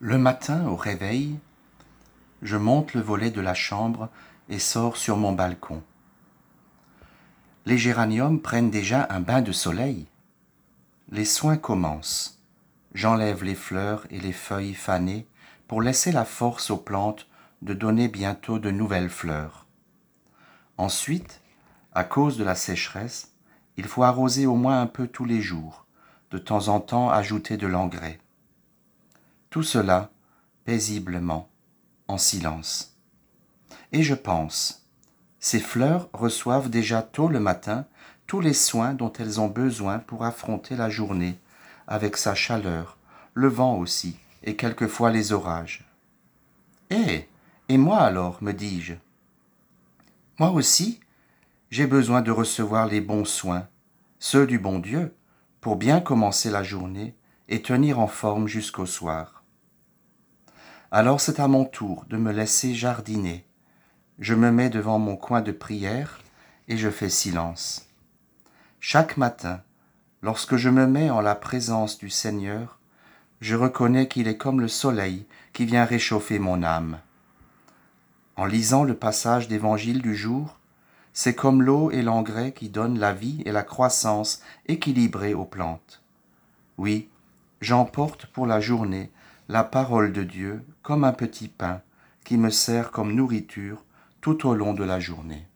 Le matin, au réveil, je monte le volet de la chambre et sors sur mon balcon. Les géraniums prennent déjà un bain de soleil. Les soins commencent. J'enlève les fleurs et les feuilles fanées pour laisser la force aux plantes de donner bientôt de nouvelles fleurs. Ensuite, à cause de la sécheresse, il faut arroser au moins un peu tous les jours, de temps en temps ajouter de l'engrais. Tout cela paisiblement, en silence. Et je pense, ces fleurs reçoivent déjà tôt le matin tous les soins dont elles ont besoin pour affronter la journée, avec sa chaleur, le vent aussi, et quelquefois les orages. Eh. Et moi alors, me dis-je? Moi aussi, j'ai besoin de recevoir les bons soins, ceux du bon Dieu, pour bien commencer la journée et tenir en forme jusqu'au soir. Alors c'est à mon tour de me laisser jardiner. Je me mets devant mon coin de prière et je fais silence. Chaque matin, lorsque je me mets en la présence du Seigneur, je reconnais qu'il est comme le soleil qui vient réchauffer mon âme. En lisant le passage d'évangile du jour, c'est comme l'eau et l'engrais qui donnent la vie et la croissance équilibrée aux plantes. Oui, j'emporte pour la journée la parole de Dieu comme un petit pain qui me sert comme nourriture tout au long de la journée.